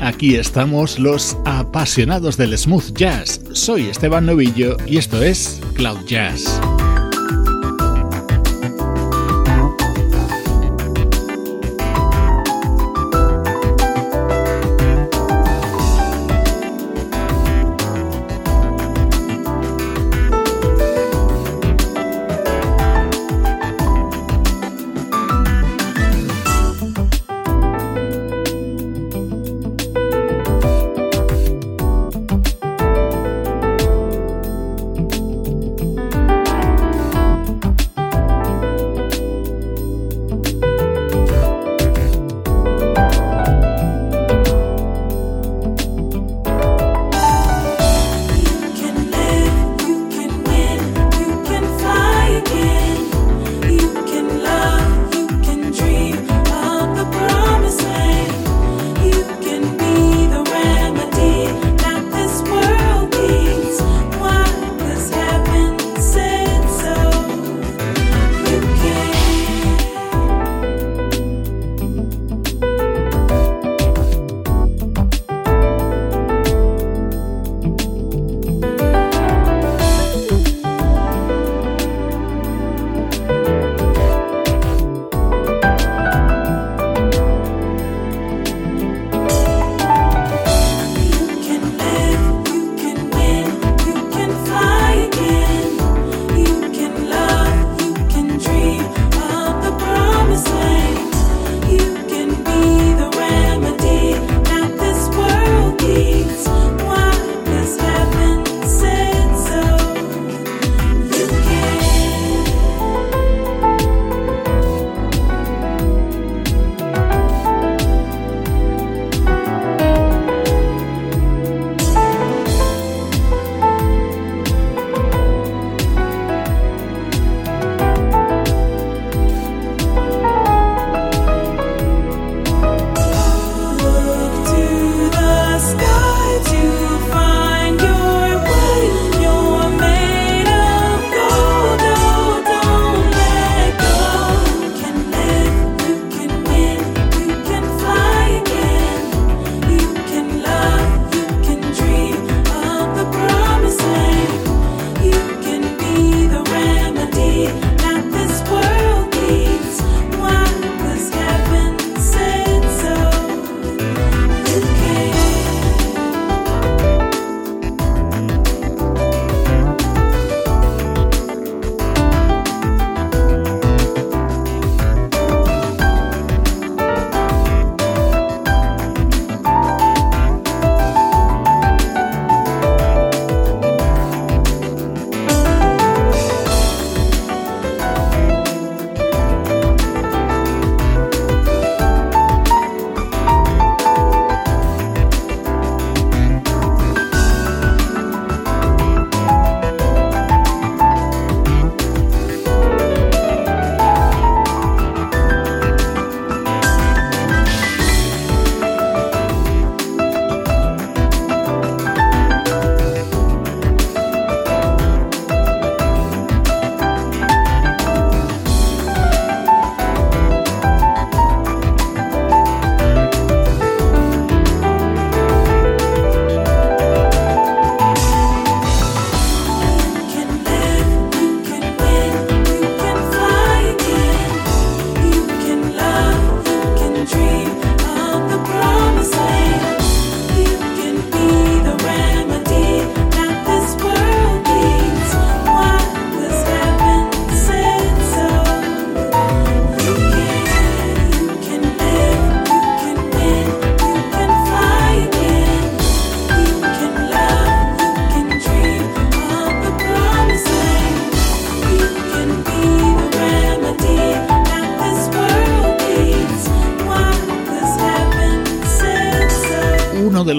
Aquí estamos los apasionados del smooth jazz. Soy Esteban Novillo y esto es Cloud Jazz.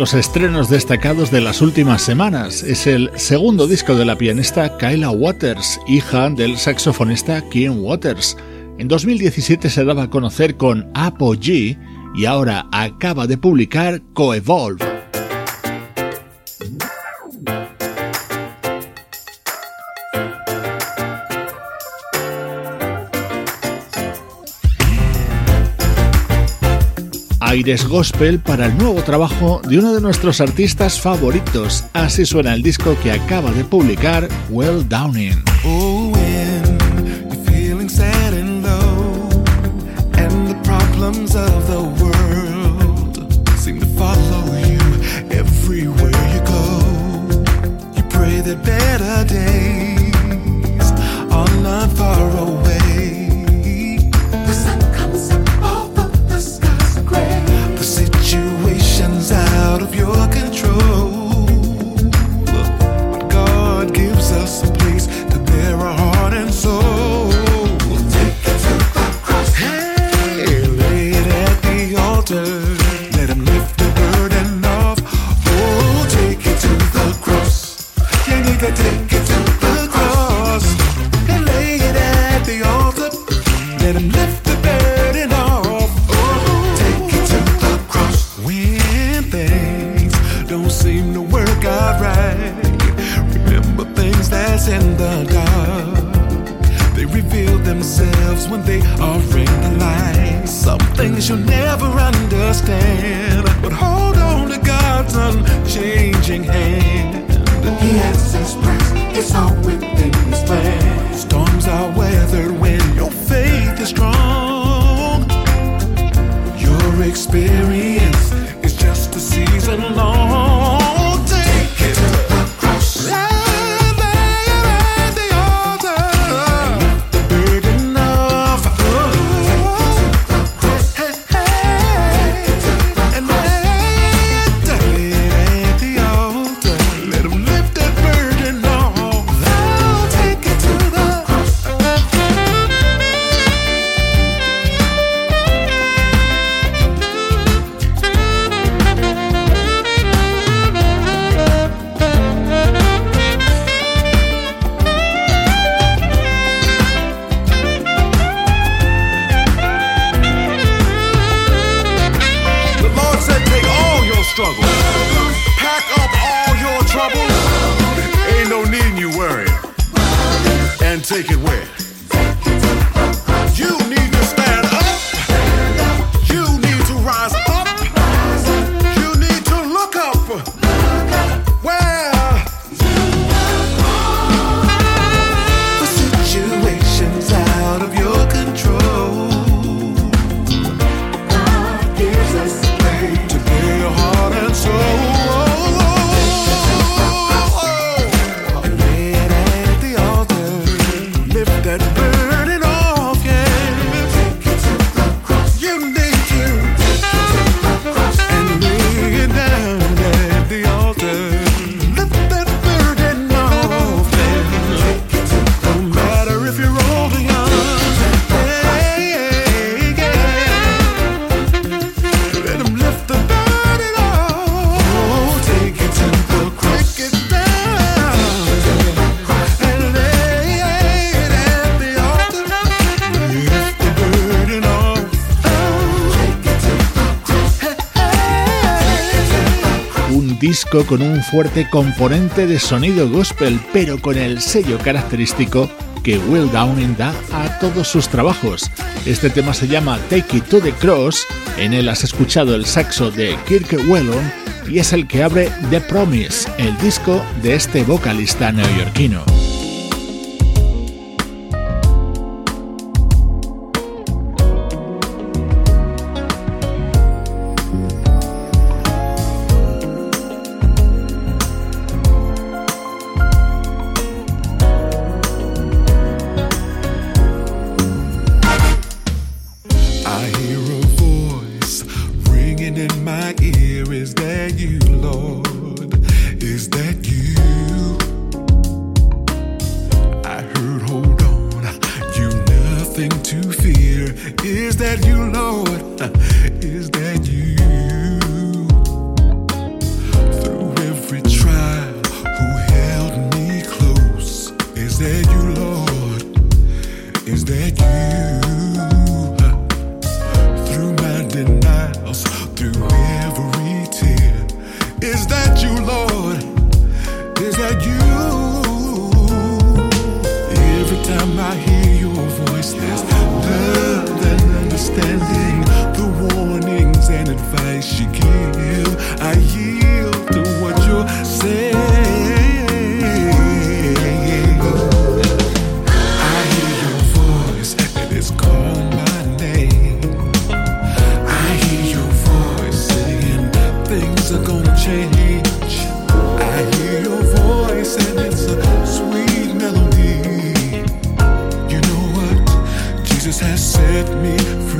Los estrenos destacados de las últimas semanas. Es el segundo disco de la pianista Kyla Waters, hija del saxofonista Kim Waters. En 2017 se daba a conocer con Apogee y ahora acaba de publicar Coevolve. Aires gospel para el nuevo trabajo de uno de nuestros artistas favoritos. Así suena el disco que acaba de publicar Well Downing. Oh, better days are not far away. Con un fuerte componente de sonido gospel, pero con el sello característico que Will Downing da a todos sus trabajos. Este tema se llama Take It to the Cross, en él has escuchado el saxo de Kirk Whelan y es el que abre The Promise, el disco de este vocalista neoyorquino. things are gonna change. I hear your voice and it's a sweet melody. You know what? Jesus has set me free.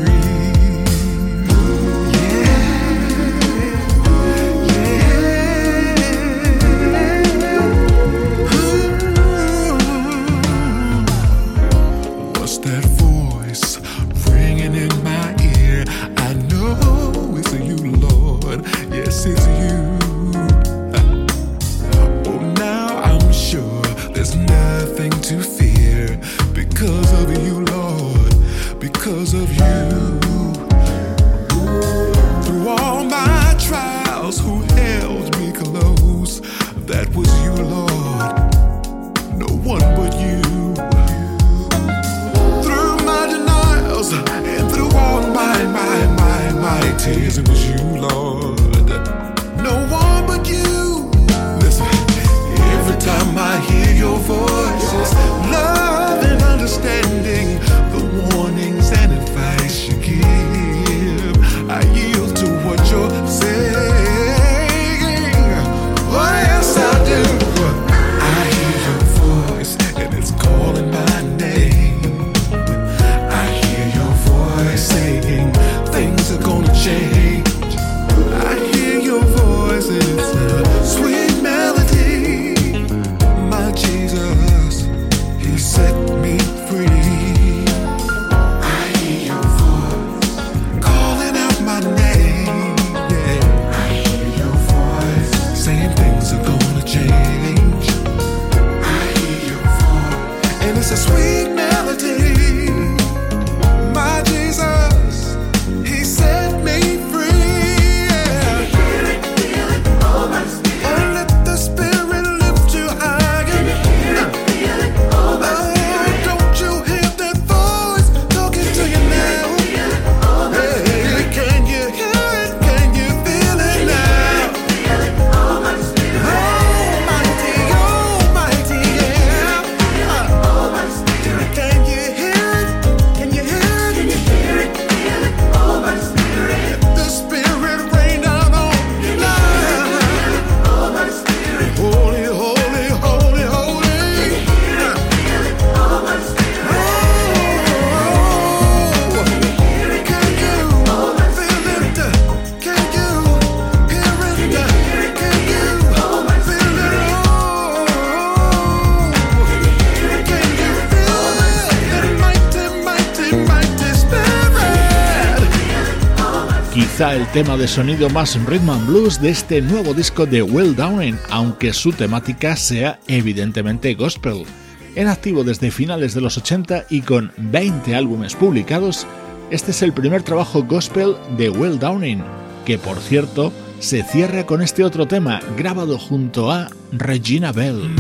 El tema de sonido más rhythm and blues de este nuevo disco de Will Downing, aunque su temática sea evidentemente gospel. En activo desde finales de los 80 y con 20 álbumes publicados, este es el primer trabajo gospel de Will Downing, que por cierto se cierra con este otro tema grabado junto a Regina Bell.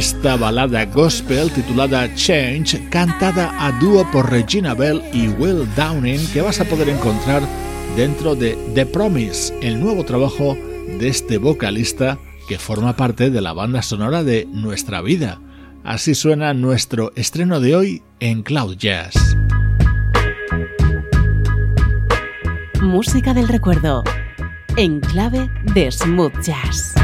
Esta balada gospel titulada Change, cantada a dúo por Regina Bell y Will Downing, que vas a poder encontrar dentro de The Promise, el nuevo trabajo de este vocalista que forma parte de la banda sonora de Nuestra Vida. Así suena nuestro estreno de hoy en Cloud Jazz. Música del recuerdo, en clave de smooth jazz.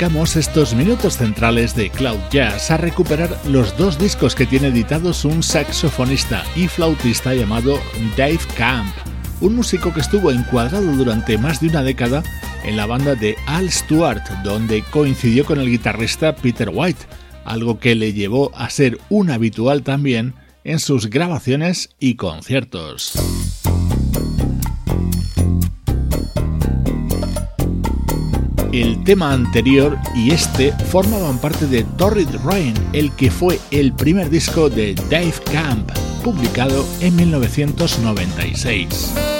Dedicamos estos minutos centrales de Cloud Jazz a recuperar los dos discos que tiene editados un saxofonista y flautista llamado Dave Camp, un músico que estuvo encuadrado durante más de una década en la banda de Al Stewart, donde coincidió con el guitarrista Peter White, algo que le llevó a ser un habitual también en sus grabaciones y conciertos. El tema anterior y este formaban parte de Torrid Rain, el que fue el primer disco de Dave Camp, publicado en 1996.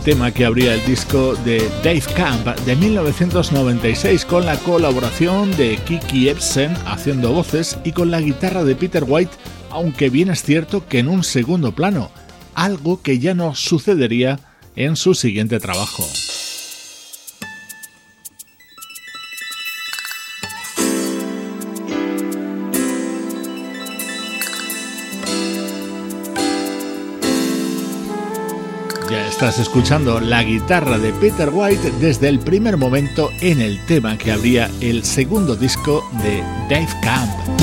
Tema que abría el disco de Dave Camp de 1996 con la colaboración de Kiki Epson haciendo voces y con la guitarra de Peter White, aunque bien es cierto que en un segundo plano, algo que ya no sucedería en su siguiente trabajo. Estás escuchando la guitarra de Peter White desde el primer momento en el tema que abría el segundo disco de Dave Camp.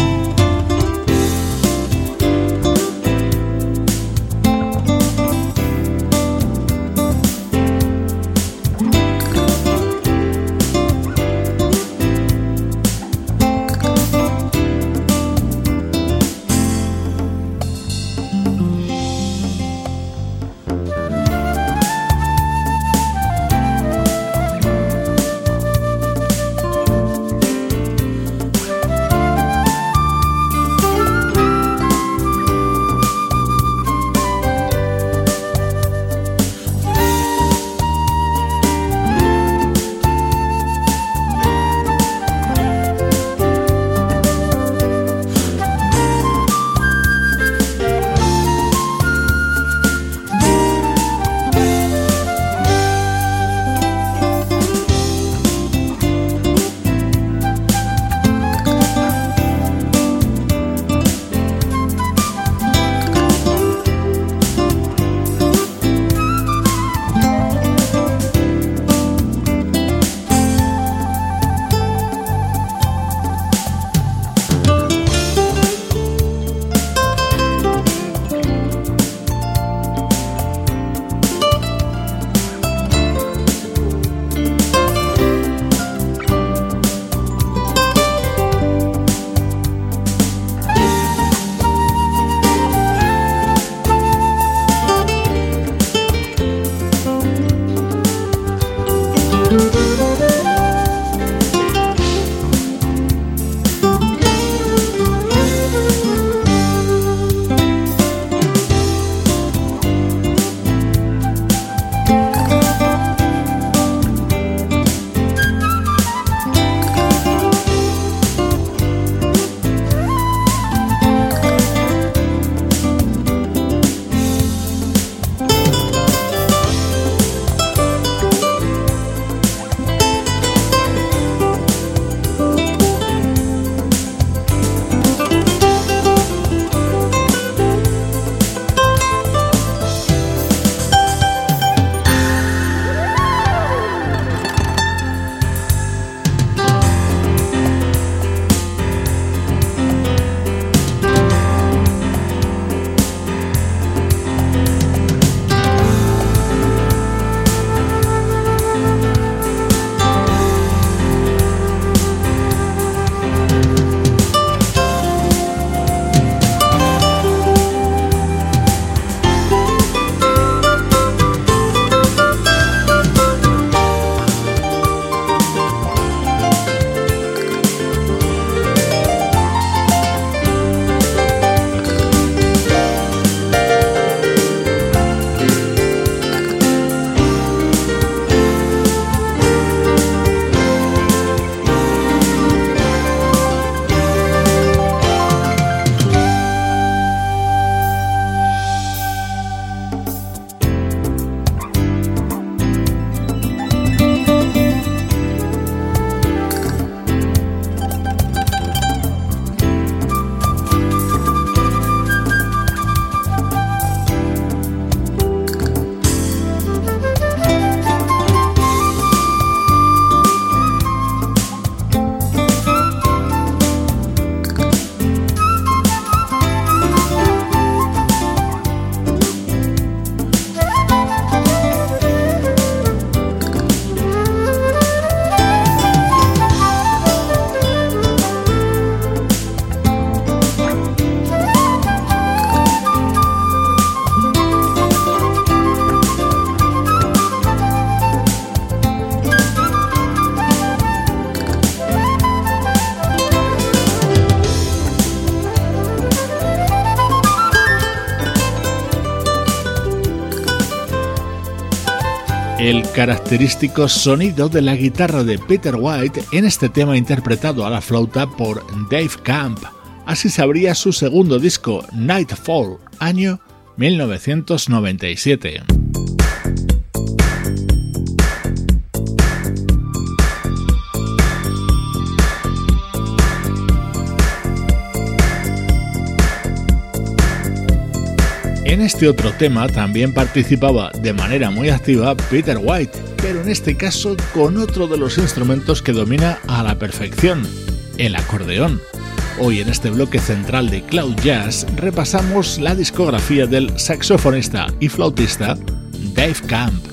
El característico sonido de la guitarra de Peter White en este tema interpretado a la flauta por Dave Camp. Así se abría su segundo disco, Nightfall, año 1997. En este otro tema también participaba de manera muy activa Peter White, pero en este caso con otro de los instrumentos que domina a la perfección, el acordeón. Hoy en este bloque central de Cloud Jazz repasamos la discografía del saxofonista y flautista Dave Camp.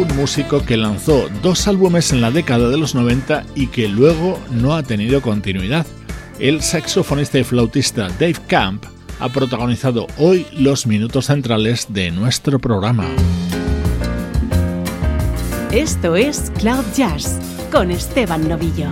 Un músico que lanzó dos álbumes en la década de los 90 y que luego no ha tenido continuidad. El saxofonista y flautista Dave Camp ha protagonizado hoy los minutos centrales de nuestro programa. Esto es Cloud Jazz con Esteban Novillo.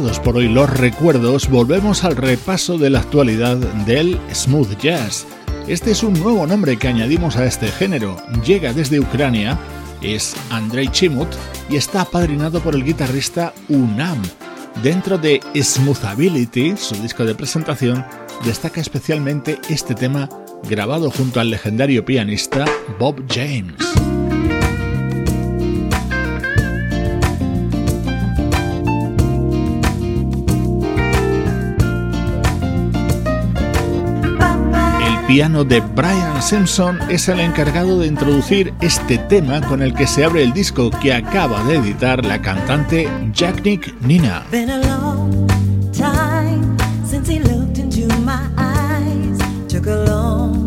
Por hoy los recuerdos, volvemos al repaso de la actualidad del smooth jazz. Este es un nuevo nombre que añadimos a este género. Llega desde Ucrania, es Andrei Chimut y está apadrinado por el guitarrista Unam. Dentro de Smoothability, su disco de presentación, destaca especialmente este tema grabado junto al legendario pianista Bob James. Piano de Brian Simpson es el encargado de introducir este tema con el que se abre el disco que acaba de editar la cantante Jacknick Nina. saw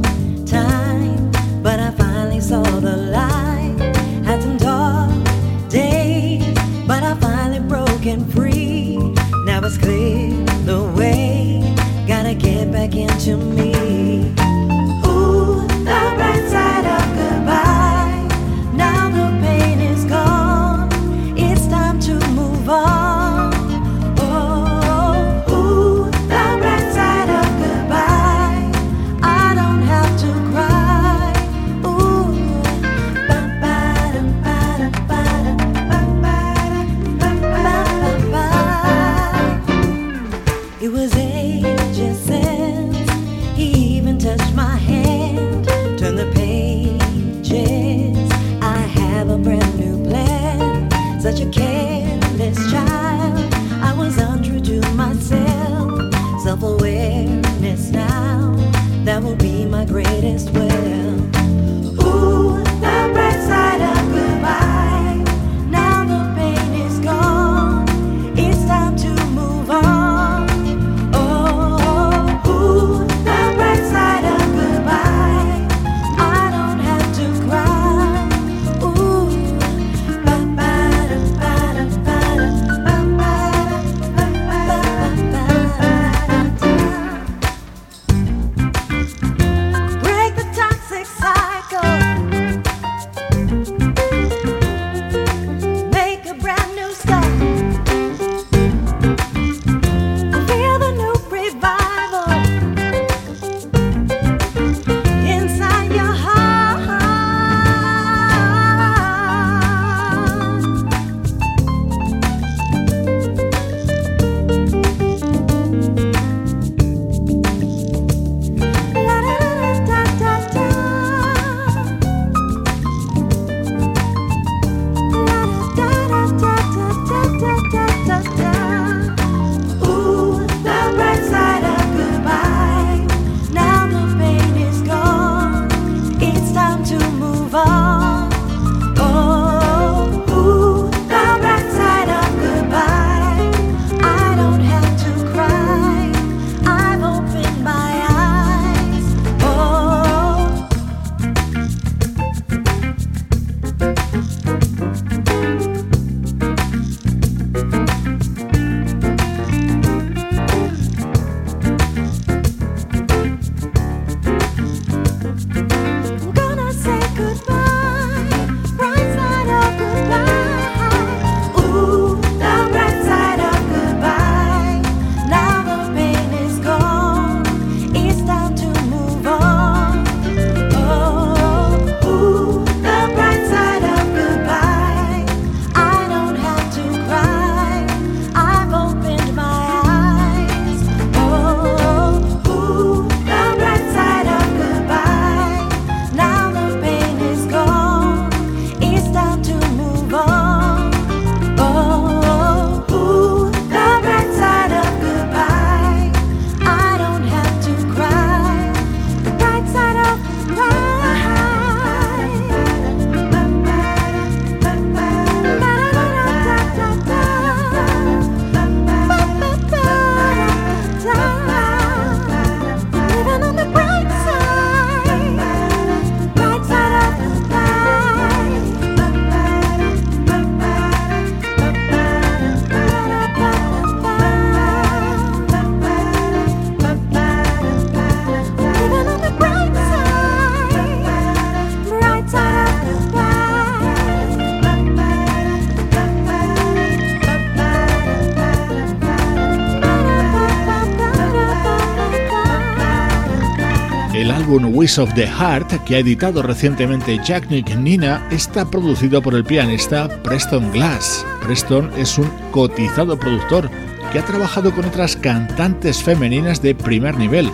álbum Wish of the Heart, que ha editado recientemente Jack Nick Nina, está producido por el pianista Preston Glass. Preston es un cotizado productor que ha trabajado con otras cantantes femeninas de primer nivel,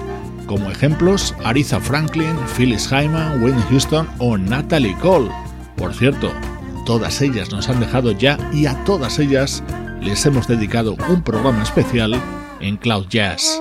como ejemplos Aretha Franklin, Phyllis Hyman, Whitney Houston o Natalie Cole. Por cierto, todas ellas nos han dejado ya y a todas ellas les hemos dedicado un programa especial en Cloud Jazz.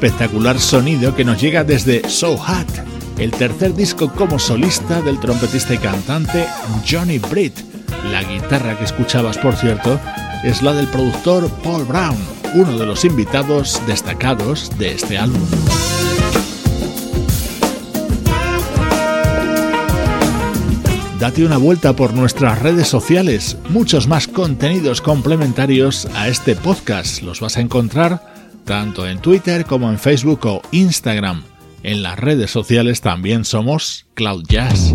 Espectacular sonido que nos llega desde So Hot, el tercer disco como solista del trompetista y cantante Johnny Britt. La guitarra que escuchabas, por cierto, es la del productor Paul Brown, uno de los invitados destacados de este álbum. Date una vuelta por nuestras redes sociales, muchos más contenidos complementarios a este podcast los vas a encontrar tanto en Twitter como en Facebook o Instagram. En las redes sociales también somos Cloud Jazz.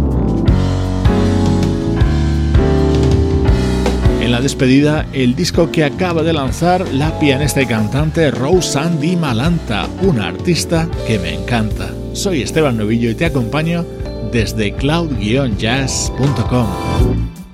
En la despedida, el disco que acaba de lanzar la pianista y cantante Rose Andy Malanta, una artista que me encanta. Soy Esteban Novillo y te acompaño desde cloud-jazz.com.